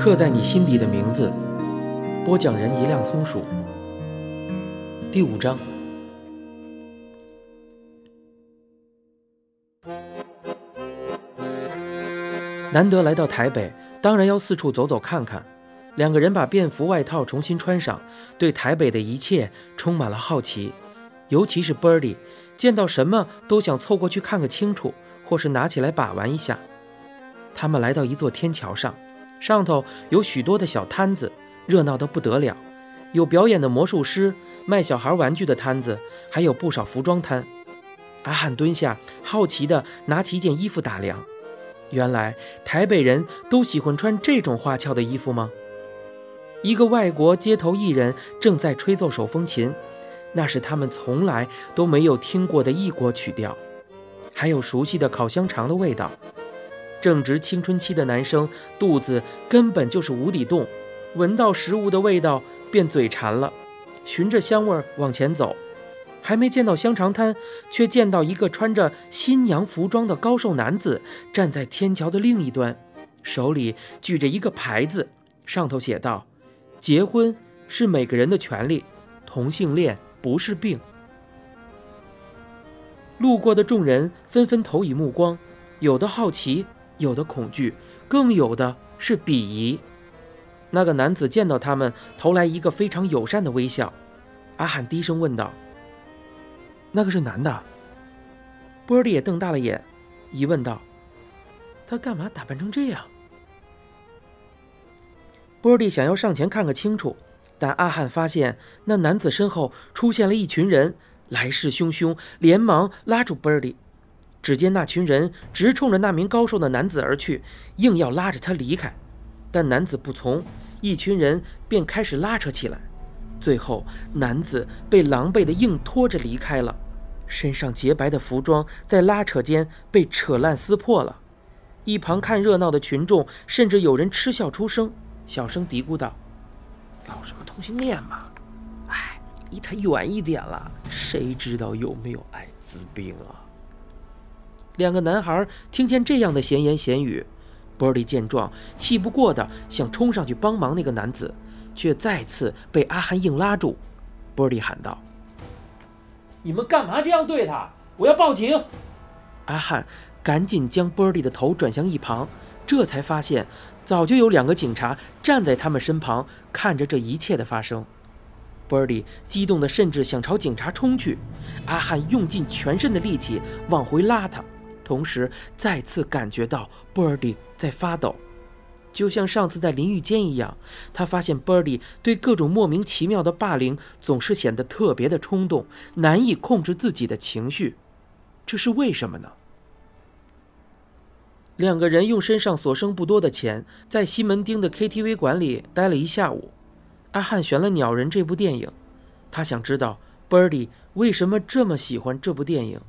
刻在你心底的名字。播讲人：一辆松鼠。第五章。难得来到台北，当然要四处走走看看。两个人把便服外套重新穿上，对台北的一切充满了好奇。尤其是 Birdy，见到什么都想凑过去看个清楚，或是拿起来把玩一下。他们来到一座天桥上，上头有许多的小摊子，热闹得不得了。有表演的魔术师，卖小孩玩具的摊子，还有不少服装摊。阿汉蹲下，好奇地拿起一件衣服打量。原来台北人都喜欢穿这种花俏的衣服吗？一个外国街头艺人正在吹奏手风琴，那是他们从来都没有听过的异国曲调，还有熟悉的烤香肠的味道。正值青春期的男生肚子根本就是无底洞，闻到食物的味道便嘴馋了，循着香味往前走。还没见到香肠摊，却见到一个穿着新娘服装的高瘦男子站在天桥的另一端，手里举着一个牌子，上头写道：“结婚是每个人的权利，同性恋不是病。”路过的众人纷纷投以目光，有的好奇，有的恐惧，更有的是鄙夷。那个男子见到他们，投来一个非常友善的微笑。阿汉低声问道。那个是男的。波利也瞪大了眼，疑问道：“他干嘛打扮成这样？”波利想要上前看个清楚，但阿汉发现那男子身后出现了一群人，来势汹汹，连忙拉住波利。只见那群人直冲着那名高瘦的男子而去，硬要拉着他离开，但男子不从，一群人便开始拉扯起来。最后，男子被狼狈的硬拖着离开了，身上洁白的服装在拉扯间被扯烂撕破了。一旁看热闹的群众甚至有人嗤笑出声，小声嘀咕道：“搞什么同性恋嘛？哎，离他远一点了，谁知道有没有艾滋病啊？”两个男孩听见这样的闲言闲语，波利见状，气不过的想冲上去帮忙那个男子。却再次被阿汉硬拉住，波利喊道：“你们干嘛这样对他？我要报警！”阿汉赶紧将波利的头转向一旁，这才发现早就有两个警察站在他们身旁，看着这一切的发生。波利激动的甚至想朝警察冲去，阿汉用尽全身的力气往回拉他，同时再次感觉到 Birdy 在发抖。就像上次在淋浴间一样，他发现 Birdy 对各种莫名其妙的霸凌总是显得特别的冲动，难以控制自己的情绪，这是为什么呢？两个人用身上所剩不多的钱，在西门町的 KTV 馆里待了一下午。阿汉选了《鸟人》这部电影，他想知道 Birdy 为什么这么喜欢这部电影。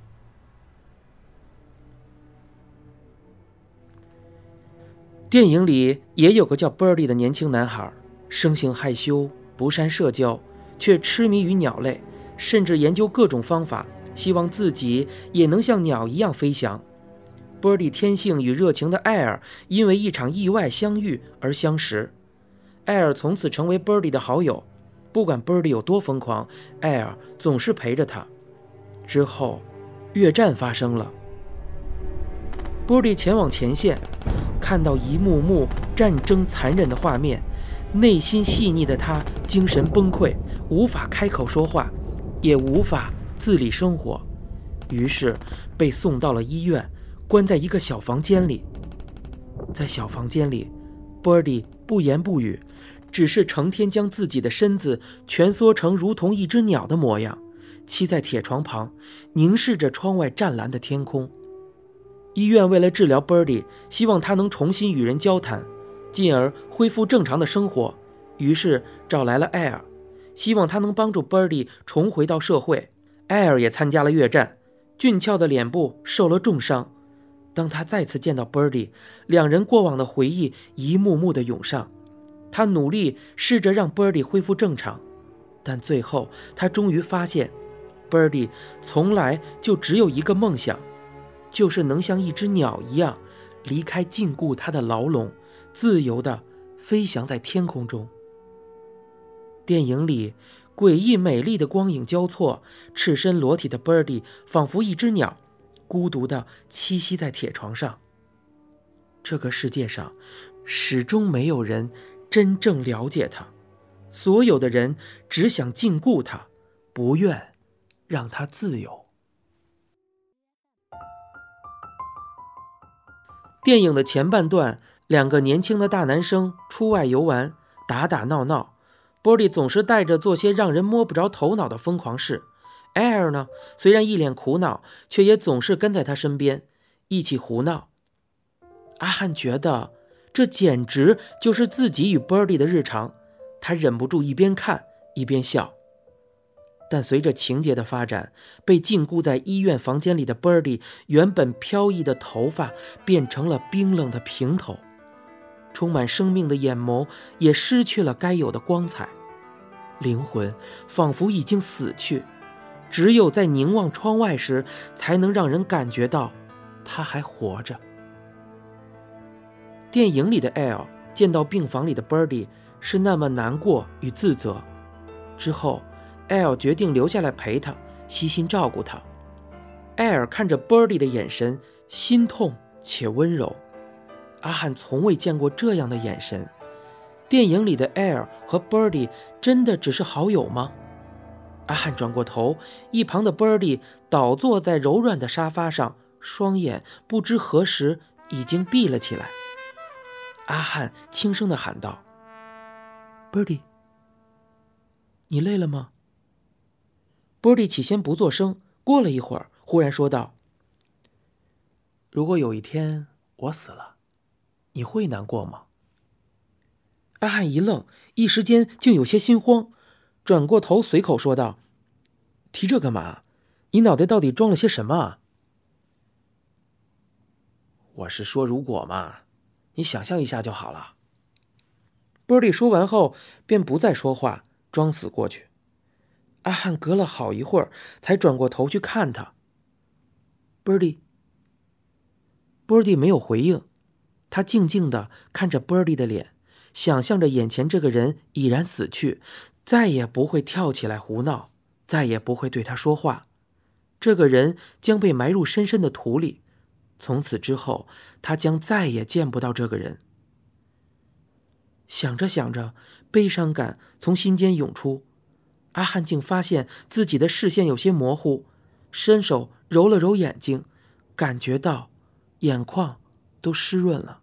电影里也有个叫 Birdy 的年轻男孩，生性害羞，不善社交，却痴迷于鸟类，甚至研究各种方法，希望自己也能像鸟一样飞翔。Birdy 天性与热情的艾尔因为一场意外相遇而相识，艾尔从此成为 Birdy 的好友。不管 Birdy 有多疯狂，艾尔总是陪着他。之后，越战发生了，Birdy 前往前线。看到一幕幕战争残忍的画面，内心细腻的他精神崩溃，无法开口说话，也无法自理生活，于是被送到了医院，关在一个小房间里。在小房间里，Birdy 不言不语，只是成天将自己的身子蜷缩成如同一只鸟的模样，栖在铁床旁，凝视着窗外湛蓝的天空。医院为了治疗 Birdy，希望他能重新与人交谈，进而恢复正常的生活，于是找来了艾尔，希望他能帮助 Birdy 重回到社会。艾尔也参加了越战，俊俏的脸部受了重伤。当他再次见到 Birdy，两人过往的回忆一幕幕的涌上。他努力试着让 Birdy 恢复正常，但最后他终于发现，Birdy 从来就只有一个梦想。就是能像一只鸟一样，离开禁锢它的牢笼，自由地飞翔在天空中。电影里诡异美丽的光影交错，赤身裸体的 Birdy 仿佛一只鸟，孤独地栖息在铁床上。这个世界上，始终没有人真正了解他，所有的人只想禁锢他，不愿让他自由。电影的前半段，两个年轻的大男生出外游玩，打打闹闹。波利总是带着做些让人摸不着头脑的疯狂事，艾尔呢，虽然一脸苦恼，却也总是跟在他身边，一起胡闹。阿汉觉得这简直就是自己与波利的日常，他忍不住一边看一边笑。但随着情节的发展，被禁锢在医院房间里的 Birdy 原本飘逸的头发变成了冰冷的平头，充满生命的眼眸也失去了该有的光彩，灵魂仿佛已经死去，只有在凝望窗外时，才能让人感觉到他还活着。电影里的 L 见到病房里的 Birdy 是那么难过与自责，之后。艾尔决定留下来陪他，悉心照顾他。艾尔看着 Birdy 的眼神，心痛且温柔。阿汉从未见过这样的眼神。电影里的艾尔和 Birdy 真的只是好友吗？阿汉转过头，一旁的 Birdy 倒坐在柔软的沙发上，双眼不知何时已经闭了起来。阿汉轻声地喊道：“Birdy，你累了吗？”波利起先不作声，过了一会儿，忽然说道：“如果有一天我死了，你会难过吗？”阿汉一愣，一时间竟有些心慌，转过头随口说道：“提这干嘛？你脑袋到底装了些什么啊？”“我是说如果嘛，你想象一下就好了。”波利说完后，便不再说话，装死过去。阿汉隔了好一会儿，才转过头去看他。Birdy，Birdy 没有回应，他静静的看着 Birdy 的脸，想象着眼前这个人已然死去，再也不会跳起来胡闹，再也不会对他说话。这个人将被埋入深深的土里，从此之后，他将再也见不到这个人。想着想着，悲伤感从心间涌出。阿汉竟发现自己的视线有些模糊，伸手揉了揉眼睛，感觉到眼眶都湿润了。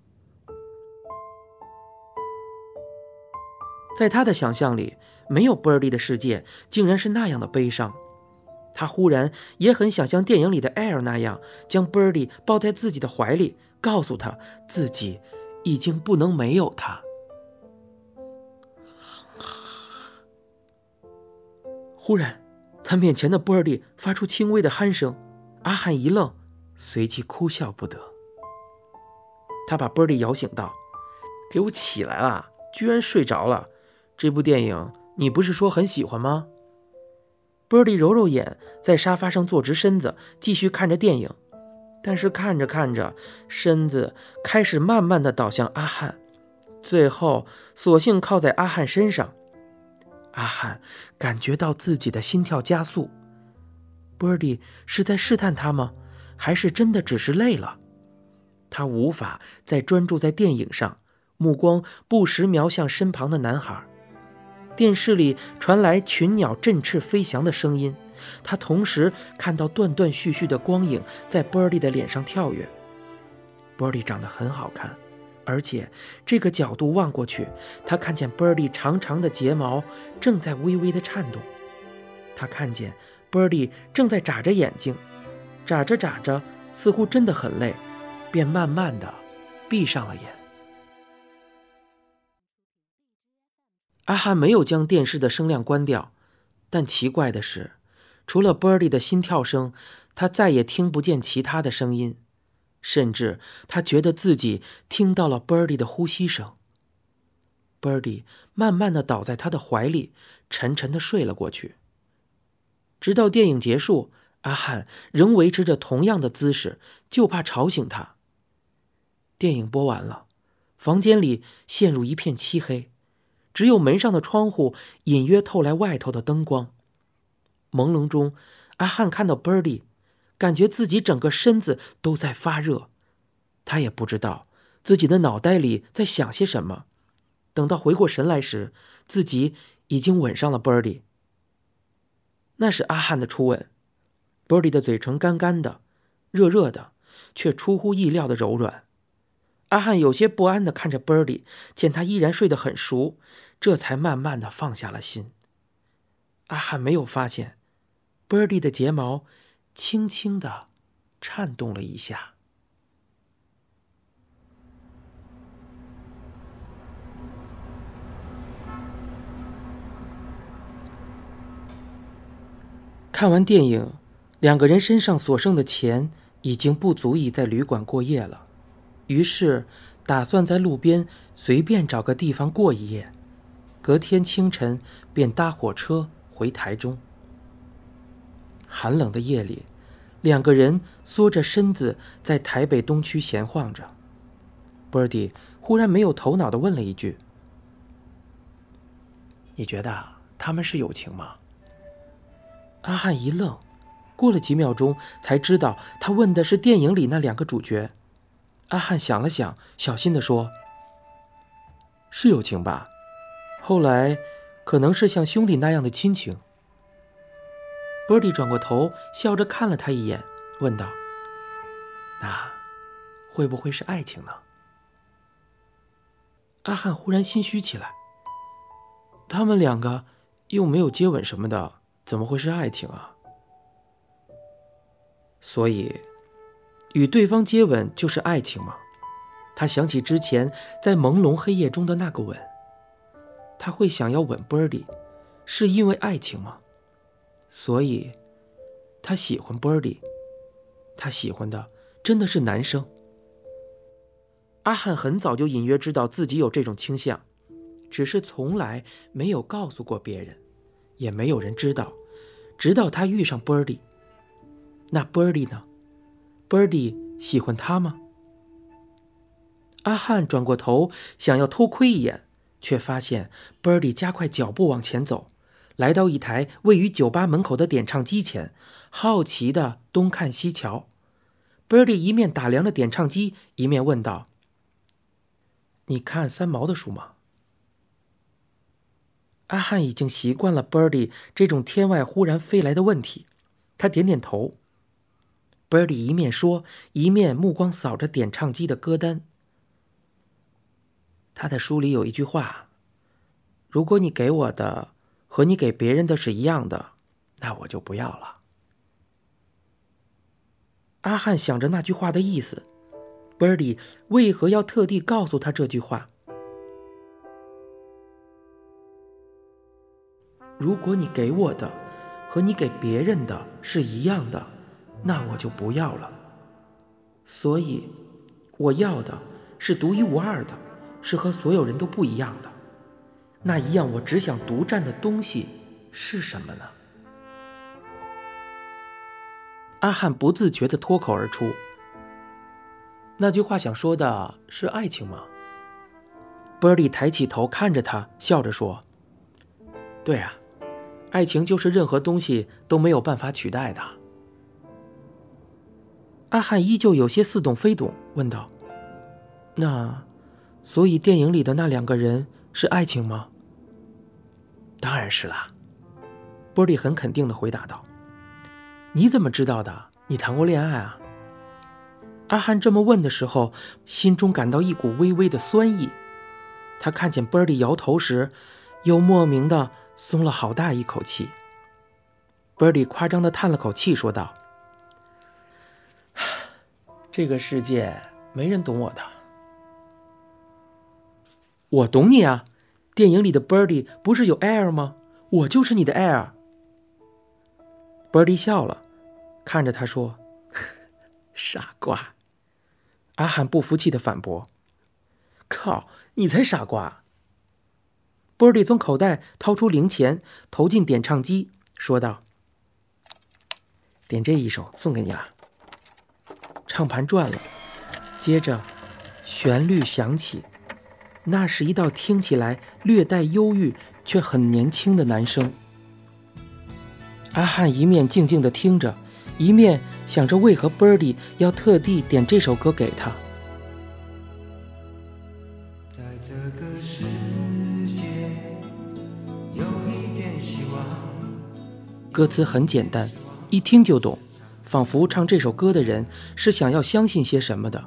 在他的想象里，没有 Birdy 的世界竟然是那样的悲伤。他忽然也很想像电影里的 Air 那样，将 Birdy 抱在自己的怀里，告诉他自己已经不能没有他。忽然，他面前的波尔蒂发出轻微的鼾声，阿汉一愣，随即哭笑不得。他把波尔蒂摇醒道：“给我起来啦！居然睡着了。这部电影你不是说很喜欢吗？”波尔蒂揉揉眼，在沙发上坐直身子，继续看着电影。但是看着看着，身子开始慢慢的倒向阿汉，最后索性靠在阿汉身上。阿汉感觉到自己的心跳加速，Birdy 是在试探他吗？还是真的只是累了？他无法再专注在电影上，目光不时瞄向身旁的男孩。电视里传来群鸟振翅飞翔的声音，他同时看到断断续续的光影在 Birdy 的脸上跳跃。Birdy 长得很好看。而且，这个角度望过去，他看见 Birdy 长长的睫毛正在微微的颤动。他看见 Birdy 正在眨着眼睛，眨着眨着，似乎真的很累，便慢慢的闭上了眼。阿汉没有将电视的声量关掉，但奇怪的是，除了 Birdy 的心跳声，他再也听不见其他的声音。甚至他觉得自己听到了 Birdy 的呼吸声。Birdy 慢慢的倒在他的怀里，沉沉的睡了过去。直到电影结束，阿汉仍维持着同样的姿势，就怕吵醒他。电影播完了房间里陷入一片漆黑，只有门上的窗户隐约透来外头的灯光。朦胧中，阿汉看到 Birdy，感觉自己整个身子都在发热。他也不知道自己的脑袋里在想些什么。等到回过神来时，自己已经吻上了 Birdy。那是阿汉的初吻，Birdy 的嘴唇干干的，热热的，却出乎意料的柔软。阿汉有些不安的看着 Birdy，见他依然睡得很熟，这才慢慢的放下了心。阿汉没有发现，Birdy 的睫毛轻轻的颤动了一下。看完电影，两个人身上所剩的钱已经不足以在旅馆过夜了，于是打算在路边随便找个地方过一夜，隔天清晨便搭火车回台中。寒冷的夜里，两个人缩着身子在台北东区闲晃着。Birdy 忽然没有头脑的问了一句：“你觉得他们是友情吗？”阿汉一愣，过了几秒钟，才知道他问的是电影里那两个主角。阿汉想了想，小心地说：“是友情吧？后来可能是像兄弟那样的亲情。” Birdy 转过头，笑着看了他一眼，问道：“那会不会是爱情呢？”阿汉忽然心虚起来。他们两个又没有接吻什么的。怎么会是爱情啊？所以，与对方接吻就是爱情吗？他想起之前在朦胧黑夜中的那个吻。他会想要吻 b i r d e 是因为爱情吗？所以，他喜欢 Birdy。他喜欢的真的是男生。阿汉很早就隐约知道自己有这种倾向，只是从来没有告诉过别人。也没有人知道，直到他遇上 Birdy。那 Birdy 呢？Birdy 喜欢他吗？阿汉转过头想要偷窥一眼，却发现 Birdy 加快脚步往前走，来到一台位于酒吧门口的点唱机前，好奇的东看西瞧。Birdy 一面打量着点唱机，一面问道：“你看三毛的书吗？”阿汉已经习惯了 Birdy 这种天外忽然飞来的问题，他点点头。Birdy 一面说，一面目光扫着点唱机的歌单。他的书里有一句话：“如果你给我的和你给别人的是一样的，那我就不要了。”阿汉想着那句话的意思，Birdy 为何要特地告诉他这句话？如果你给我的和你给别人的是一样的，那我就不要了。所以，我要的是独一无二的，是和所有人都不一样的。那一样我只想独占的东西是什么呢？阿汉不自觉地脱口而出。那句话想说的是爱情吗？Birdy 抬起头看着他，笑着说：“对啊。”爱情就是任何东西都没有办法取代的。阿汉依旧有些似懂非懂，问道：“那，所以电影里的那两个人是爱情吗？”“当然是啦。”波利很肯定的回答道。“你怎么知道的？你谈过恋爱啊？”阿汉这么问的时候，心中感到一股微微的酸意。他看见波利摇头时，又莫名的。松了好大一口气。波利夸张的叹了口气，说道：“这个世界没人懂我的，我懂你啊！电影里的 Birdy 不是有 Air 吗？我就是你的 Air。”Birdy 笑了，看着他说：“ 傻瓜。”阿汉不服气的反驳：“靠，你才傻瓜！” Birdy 从口袋掏出零钱，投进点唱机，说道：“点这一首，送给你了。”唱盘转了，接着旋律响起，那是一道听起来略带忧郁却很年轻的男声。阿汉一面静静地听着，一面想着为何 Birdy 要特地点这首歌给他。在这个世界有一点希望。歌词很简单，一听就懂，仿佛唱这首歌的人是想要相信些什么的。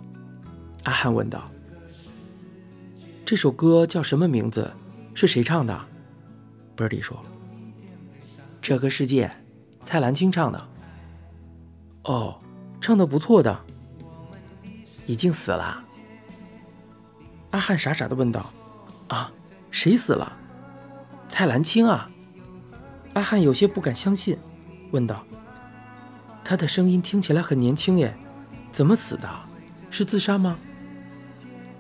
阿汉问道。这首歌叫什么名字？是谁唱的？Birdy 说：“这个世界，蔡澜清唱的。”哦，唱的不错的。已经死了。阿汉傻傻的问道：“啊，谁死了？蔡澜清啊？”阿汉有些不敢相信，问道：“他的声音听起来很年轻耶，怎么死的？是自杀吗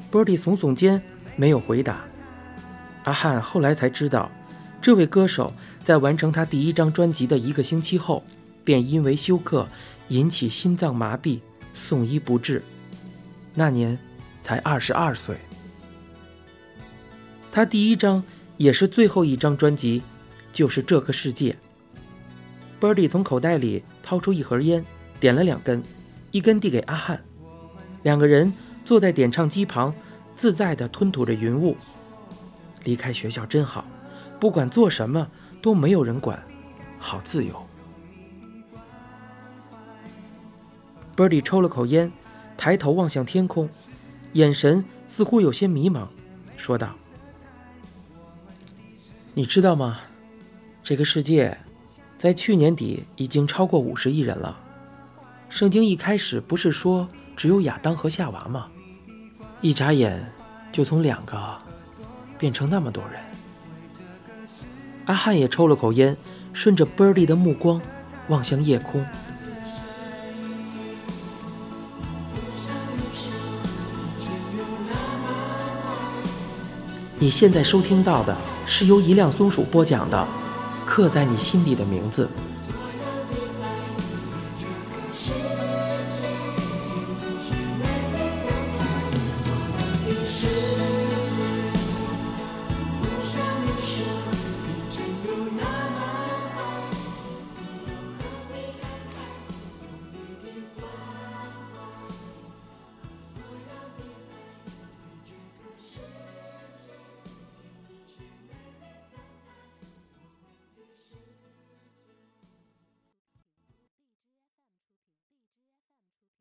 ？”Birdy 耸耸肩。没有回答。阿汉后来才知道，这位歌手在完成他第一张专辑的一个星期后，便因为休克引起心脏麻痹，送医不治。那年才二十二岁。他第一张也是最后一张专辑，就是《这个世界》。Birdy 从口袋里掏出一盒烟，点了两根，一根递给阿汉。两个人坐在点唱机旁。自在地吞吐着云雾。离开学校真好，不管做什么都没有人管，好自由。Birdy 抽了口烟，抬头望向天空，眼神似乎有些迷茫，说道：“你知道吗？这个世界，在去年底已经超过五十亿人了。圣经一开始不是说只有亚当和夏娃吗？”一眨眼，就从两个变成那么多人。阿汉也抽了口烟，顺着 Birdy 的目光望向夜空。你现在收听到的是由一辆松鼠播讲的《刻在你心底的名字》。